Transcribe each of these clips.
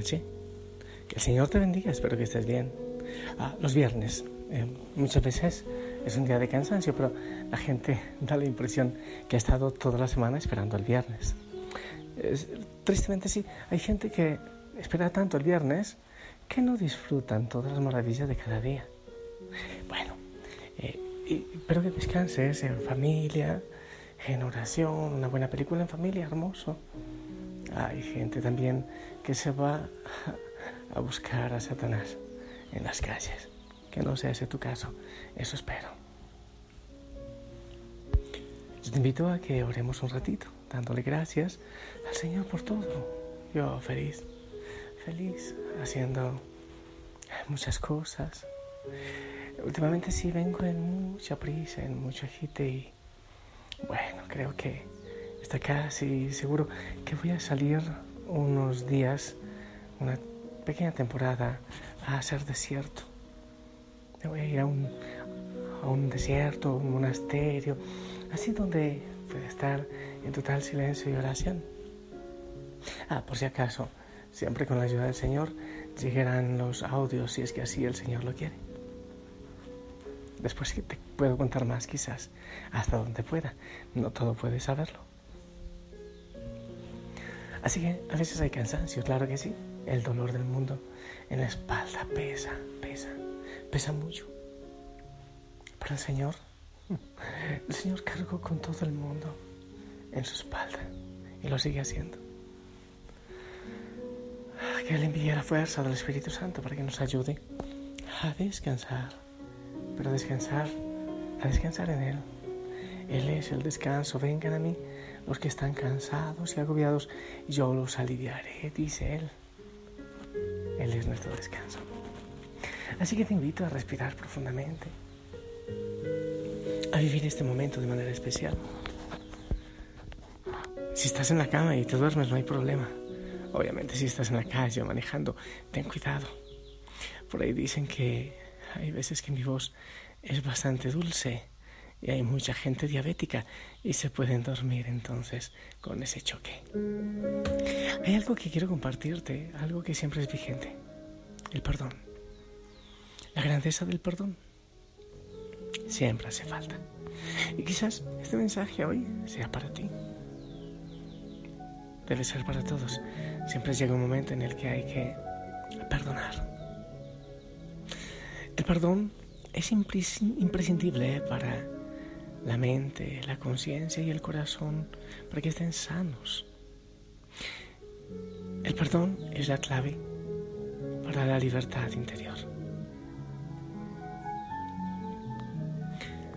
Noches. Que el Señor te bendiga, espero que estés bien. Ah, los viernes, eh, muchas veces es un día de cansancio, pero la gente da la impresión que ha estado toda la semana esperando el viernes. tristemente sí, hay gente que espera tanto el viernes que no disfrutan todas las maravillas de cada día. Bueno, eh, espero que descanses en familia, en oración, una buena película en familia, hermoso. Hay gente también que se va a buscar a Satanás en las calles. Que no sea ese tu caso. Eso espero. Te invito a que oremos un ratito, dándole gracias al Señor por todo. Yo feliz, feliz, haciendo muchas cosas. Últimamente sí vengo en mucha prisa, en mucho agite y bueno, creo que está casi seguro que voy a salir unos días, una pequeña temporada, a hacer desierto. Me voy a ir a un, a un desierto, un monasterio, así donde pueda estar en total silencio y oración. Ah, por si acaso, siempre con la ayuda del Señor, llegarán los audios si es que así el Señor lo quiere. Después te puedo contar más quizás, hasta donde pueda. No todo puedes saberlo. Así que a veces hay cansancio, claro que sí. El dolor del mundo en la espalda pesa, pesa, pesa mucho. Pero el Señor, el Señor cargó con todo el mundo en su espalda y lo sigue haciendo. Que Él envíe la fuerza del Espíritu Santo para que nos ayude a descansar, pero descansar, a descansar en Él. Él es el descanso, vengan a mí los que están cansados y agobiados, yo los aliviaré, dice Él. Él es nuestro descanso. Así que te invito a respirar profundamente, a vivir este momento de manera especial. Si estás en la cama y te duermes, no hay problema. Obviamente, si estás en la calle o manejando, ten cuidado. Por ahí dicen que hay veces que mi voz es bastante dulce y hay mucha gente diabética y se pueden dormir entonces con ese choque. Hay algo que quiero compartirte, algo que siempre es vigente, el perdón. La grandeza del perdón siempre hace falta. Y quizás este mensaje hoy sea para ti. Debe ser para todos. Siempre llega un momento en el que hay que perdonar. El perdón es imprescindible para la mente, la conciencia y el corazón para que estén sanos. El perdón es la clave para la libertad interior.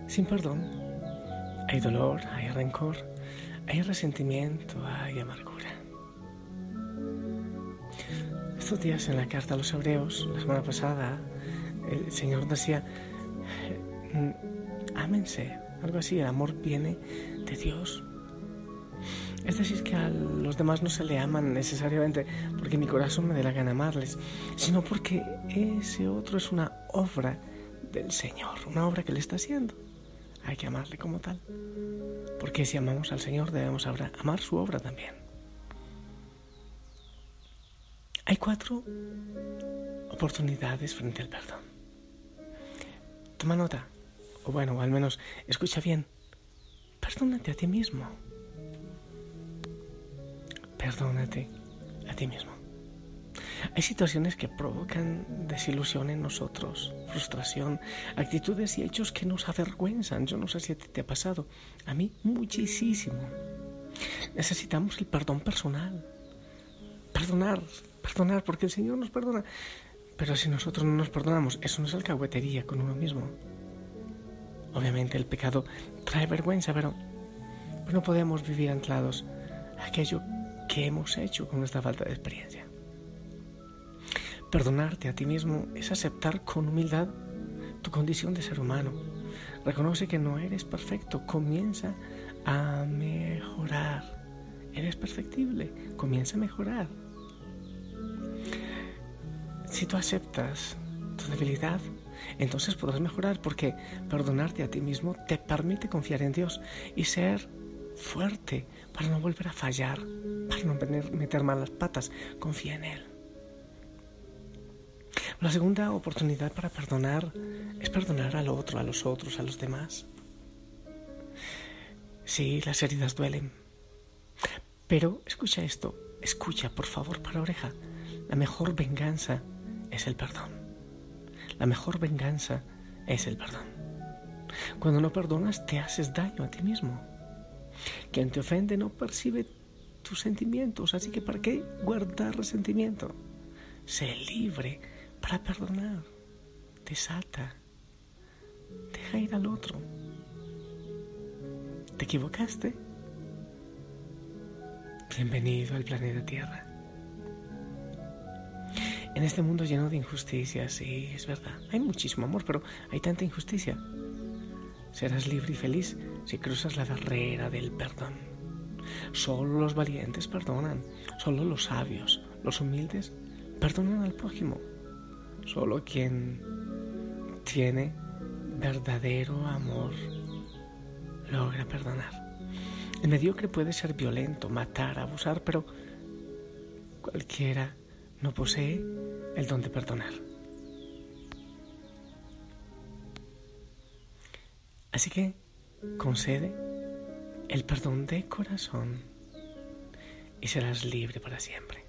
Sin perdón hay dolor, hay rencor, hay resentimiento, hay amargura. Estos días en la carta a los hebreos, la semana pasada, el Señor decía, mm, ámense algo así, el amor viene de Dios. Es decir, que a los demás no se le aman necesariamente porque mi corazón me dé la gana amarles, sino porque ese otro es una obra del Señor, una obra que le está haciendo. Hay que amarle como tal. Porque si amamos al Señor debemos amar su obra también. Hay cuatro oportunidades frente al perdón. Toma nota o bueno, al menos escucha bien, perdónate a ti mismo. Perdónate a ti mismo. Hay situaciones que provocan desilusión en nosotros, frustración, actitudes y hechos que nos avergüenzan. Yo no sé si a ti te ha pasado, a mí muchísimo. Necesitamos el perdón personal. Perdonar, perdonar, porque el Señor nos perdona. Pero si nosotros no nos perdonamos, eso no es alcahuetería con uno mismo. Obviamente el pecado trae vergüenza, pero no podemos vivir anclados a aquello que hemos hecho con nuestra falta de experiencia. Perdonarte a ti mismo es aceptar con humildad tu condición de ser humano. Reconoce que no eres perfecto, comienza a mejorar. Eres perfectible, comienza a mejorar. Si tú aceptas tu debilidad, entonces podrás mejorar porque perdonarte a ti mismo te permite confiar en Dios y ser fuerte para no volver a fallar, para no meter malas patas. Confía en Él. La segunda oportunidad para perdonar es perdonar al otro, a los otros, a los demás. Sí, las heridas duelen. Pero escucha esto, escucha por favor para oreja. La mejor venganza es el perdón. La mejor venganza es el perdón. Cuando no perdonas te haces daño a ti mismo. Quien te ofende no percibe tus sentimientos, así que ¿para qué guardar resentimiento? Sé libre para perdonar. Desata. Deja ir al otro. ¿Te equivocaste? Bienvenido al planeta Tierra. En este mundo lleno de injusticias, sí, es verdad. Hay muchísimo amor, pero hay tanta injusticia. Serás libre y feliz si cruzas la barrera del perdón. Solo los valientes perdonan, solo los sabios, los humildes perdonan al prójimo. Solo quien tiene verdadero amor logra perdonar. El mediocre puede ser violento, matar, abusar, pero cualquiera no posee el don de perdonar. Así que concede el perdón de corazón y serás libre para siempre.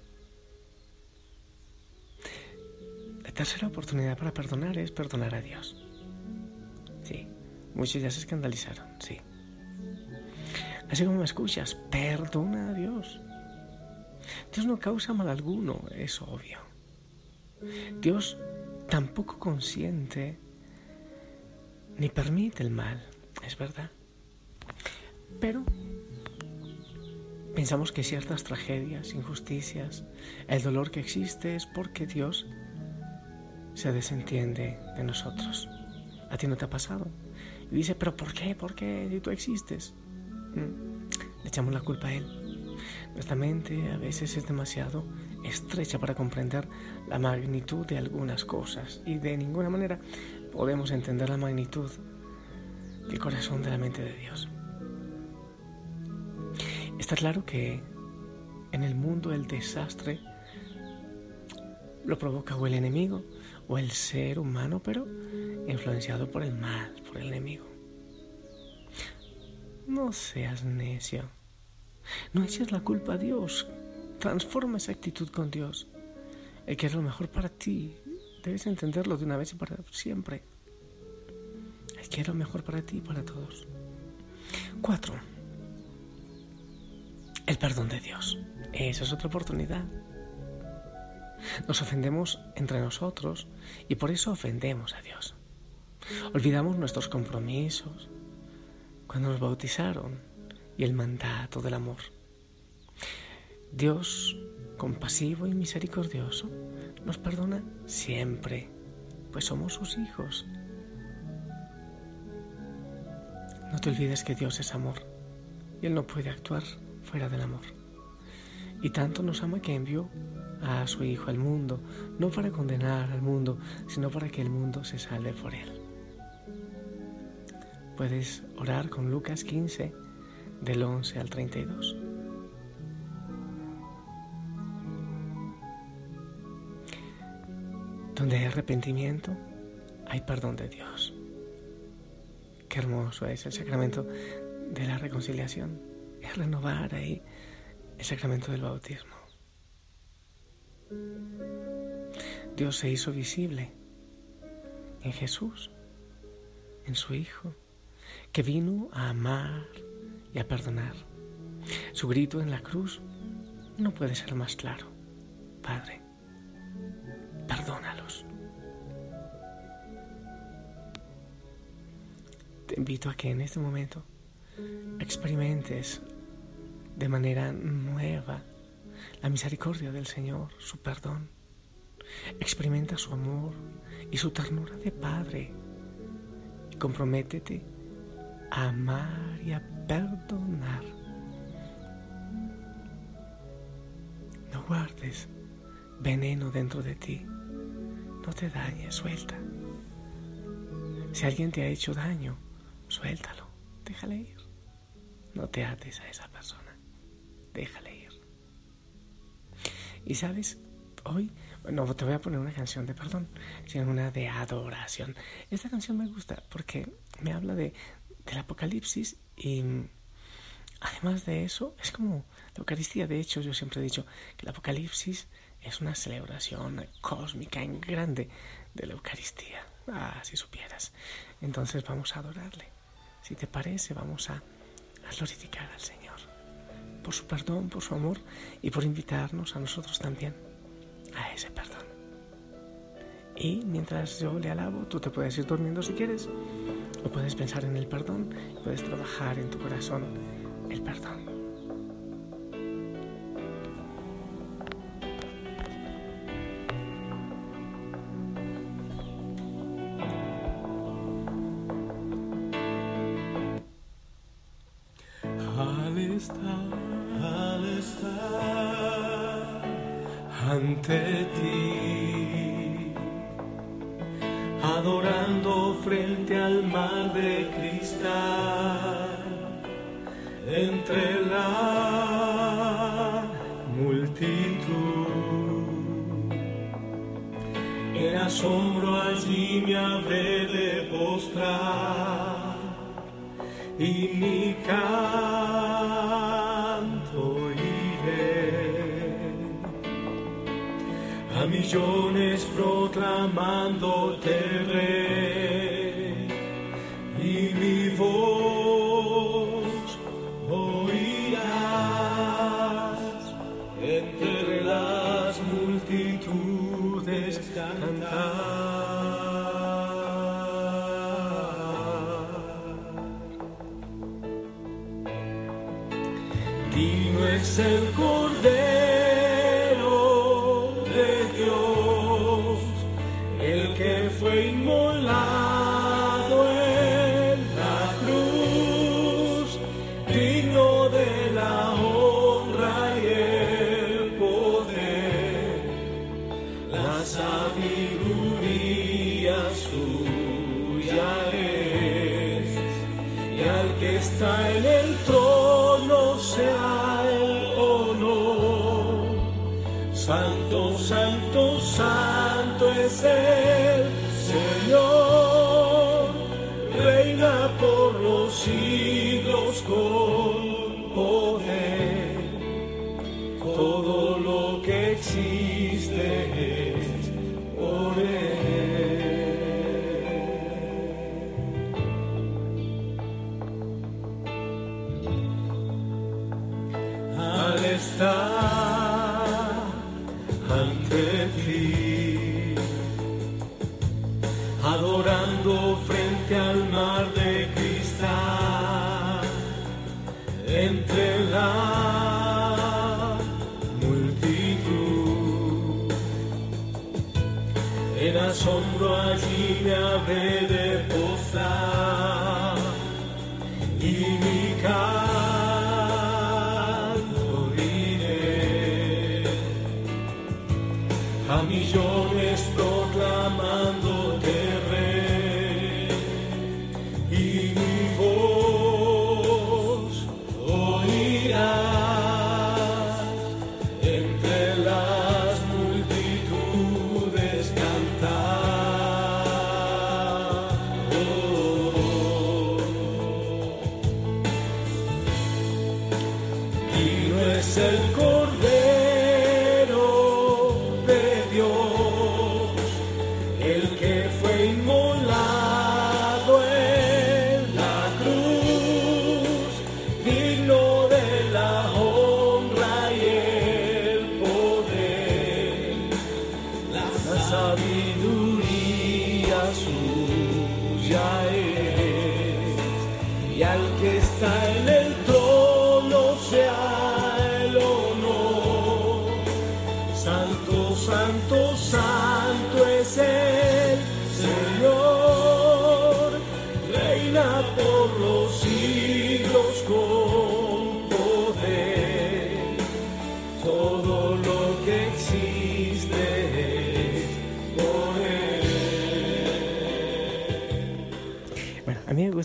La tercera oportunidad para perdonar es perdonar a Dios. Sí, muchos ya se escandalizaron, sí. Así como me escuchas, perdona a Dios. Dios no causa mal alguno, es obvio. Dios tampoco consiente ni permite el mal, es verdad. Pero pensamos que ciertas tragedias, injusticias, el dolor que existe es porque Dios se desentiende de nosotros. ¿A ti no te ha pasado? Y dice, pero ¿por qué? ¿Por qué? Si tú existes. Mm, le echamos la culpa a Él. Nuestra mente a veces es demasiado estrecha para comprender la magnitud de algunas cosas y de ninguna manera podemos entender la magnitud del corazón de la mente de Dios. Está claro que en el mundo el desastre lo provoca o el enemigo o el ser humano, pero influenciado por el mal, por el enemigo. No seas necio. No eches la culpa a Dios. Transforma esa actitud con Dios. Él quiere lo mejor para ti. Debes entenderlo de una vez y para siempre. Él quiere lo mejor para ti y para todos. Cuatro. El perdón de Dios. Esa es otra oportunidad. Nos ofendemos entre nosotros y por eso ofendemos a Dios. Olvidamos nuestros compromisos cuando nos bautizaron y el mandato del amor. Dios, compasivo y misericordioso, nos perdona siempre, pues somos sus hijos. No te olvides que Dios es amor y Él no puede actuar fuera del amor. Y tanto nos ama que envió a su Hijo al mundo, no para condenar al mundo, sino para que el mundo se salve por Él. Puedes orar con Lucas 15, del 11 al 32. Donde hay arrepentimiento, hay perdón de Dios. Qué hermoso es el sacramento de la reconciliación. Es renovar ahí el sacramento del bautismo. Dios se hizo visible en Jesús, en su Hijo, que vino a amar y a perdonar. Su grito en la cruz no puede ser más claro. Padre, perdónalos. Invito a que en este momento experimentes de manera nueva la misericordia del Señor, su perdón. Experimenta su amor y su ternura de Padre. Comprométete a amar y a perdonar. No guardes veneno dentro de ti. No te dañes, suelta. Si alguien te ha hecho daño, suéltalo, déjale ir. No te ates a esa persona, déjale ir. Y sabes, hoy, no te voy a poner una canción de perdón, sino una de adoración. Esta canción me gusta porque me habla de, del Apocalipsis y además de eso, es como la Eucaristía. De hecho, yo siempre he dicho que el Apocalipsis es una celebración cósmica en grande de la Eucaristía. Ah, si supieras. Entonces vamos a adorarle. Si te parece, vamos a, glorificar al Señor por su perdón, por su amor y por invitarnos a nosotros también a ese perdón. Y mientras yo le alabo, tú te puedes ir durmiendo si quieres, o puedes pensar en el perdón, puedes trabajar en tu corazón el perdón. Multitud, en asombro allí me habré de postrar y mi canto iré. A millones proclamándote rey Digno es el y al que está en el trono sea el honor. Santo, santo, santo es el estar ante ti, adorando frente al mar de cristal, entre la multitud, en asombro allí me habré millones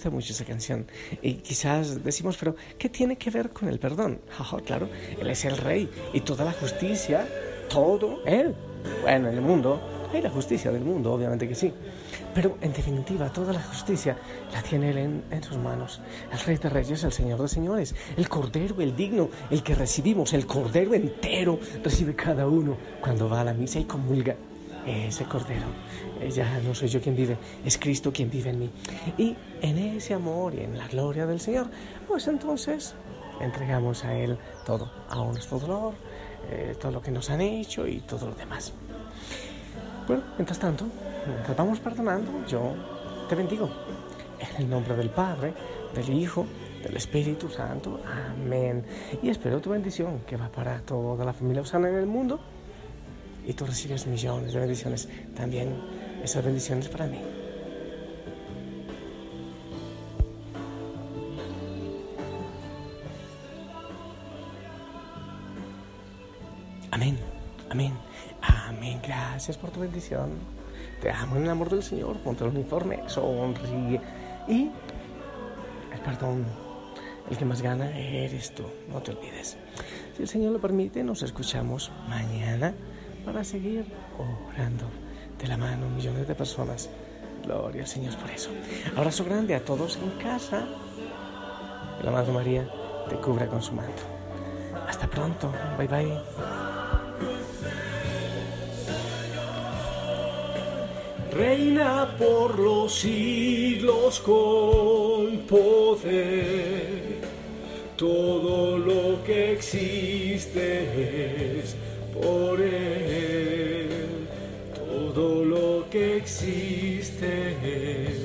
gusta mucho esa canción y quizás decimos, pero ¿qué tiene que ver con el perdón? Jaja, claro, Él es el rey y toda la justicia, todo Él. Bueno, en el mundo hay la justicia del mundo, obviamente que sí. Pero en definitiva, toda la justicia la tiene Él en, en sus manos. El Rey de Reyes, el Señor de Señores, el Cordero, el digno, el que recibimos, el Cordero entero recibe cada uno cuando va a la misa y comulga ese cordero. eh, Ya no soy yo quien vive, es Cristo quien vive en mí. Y en ese amor y en la gloria del Señor, pues entonces entregamos a Él todo, a nuestro dolor, eh, todo lo que nos han hecho y todo lo demás. Bueno, mientras tanto, mientras vamos perdonando, yo te bendigo. En el nombre del Padre, del Hijo, del Espíritu Santo. Amén. Y espero tu bendición que va para toda la familia Osana en el mundo y tú recibes millones de bendiciones. También esas bendiciones para mí. Amén, amén, amén. Gracias por tu bendición. Te amo en el amor del Señor. Ponte el uniforme, sonríe. Y el perdón, el que más gana eres tú. No te olvides. Si el Señor lo permite, nos escuchamos mañana para seguir orando de la mano millones de personas. Gloria al Señor por eso. Abrazo grande a todos en casa. La Madre María te cubra con su manto. Hasta pronto. Bye bye. Reina por los siglos con poder. Todo lo que existe es por Él. Todo lo que existe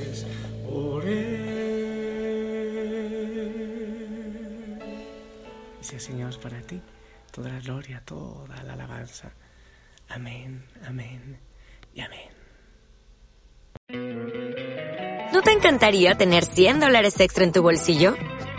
es por Él. Sea Señor para ti toda la gloria, toda la alabanza. Amén, amén y amén. ¿No te encantaría tener 100 dólares extra en tu bolsillo?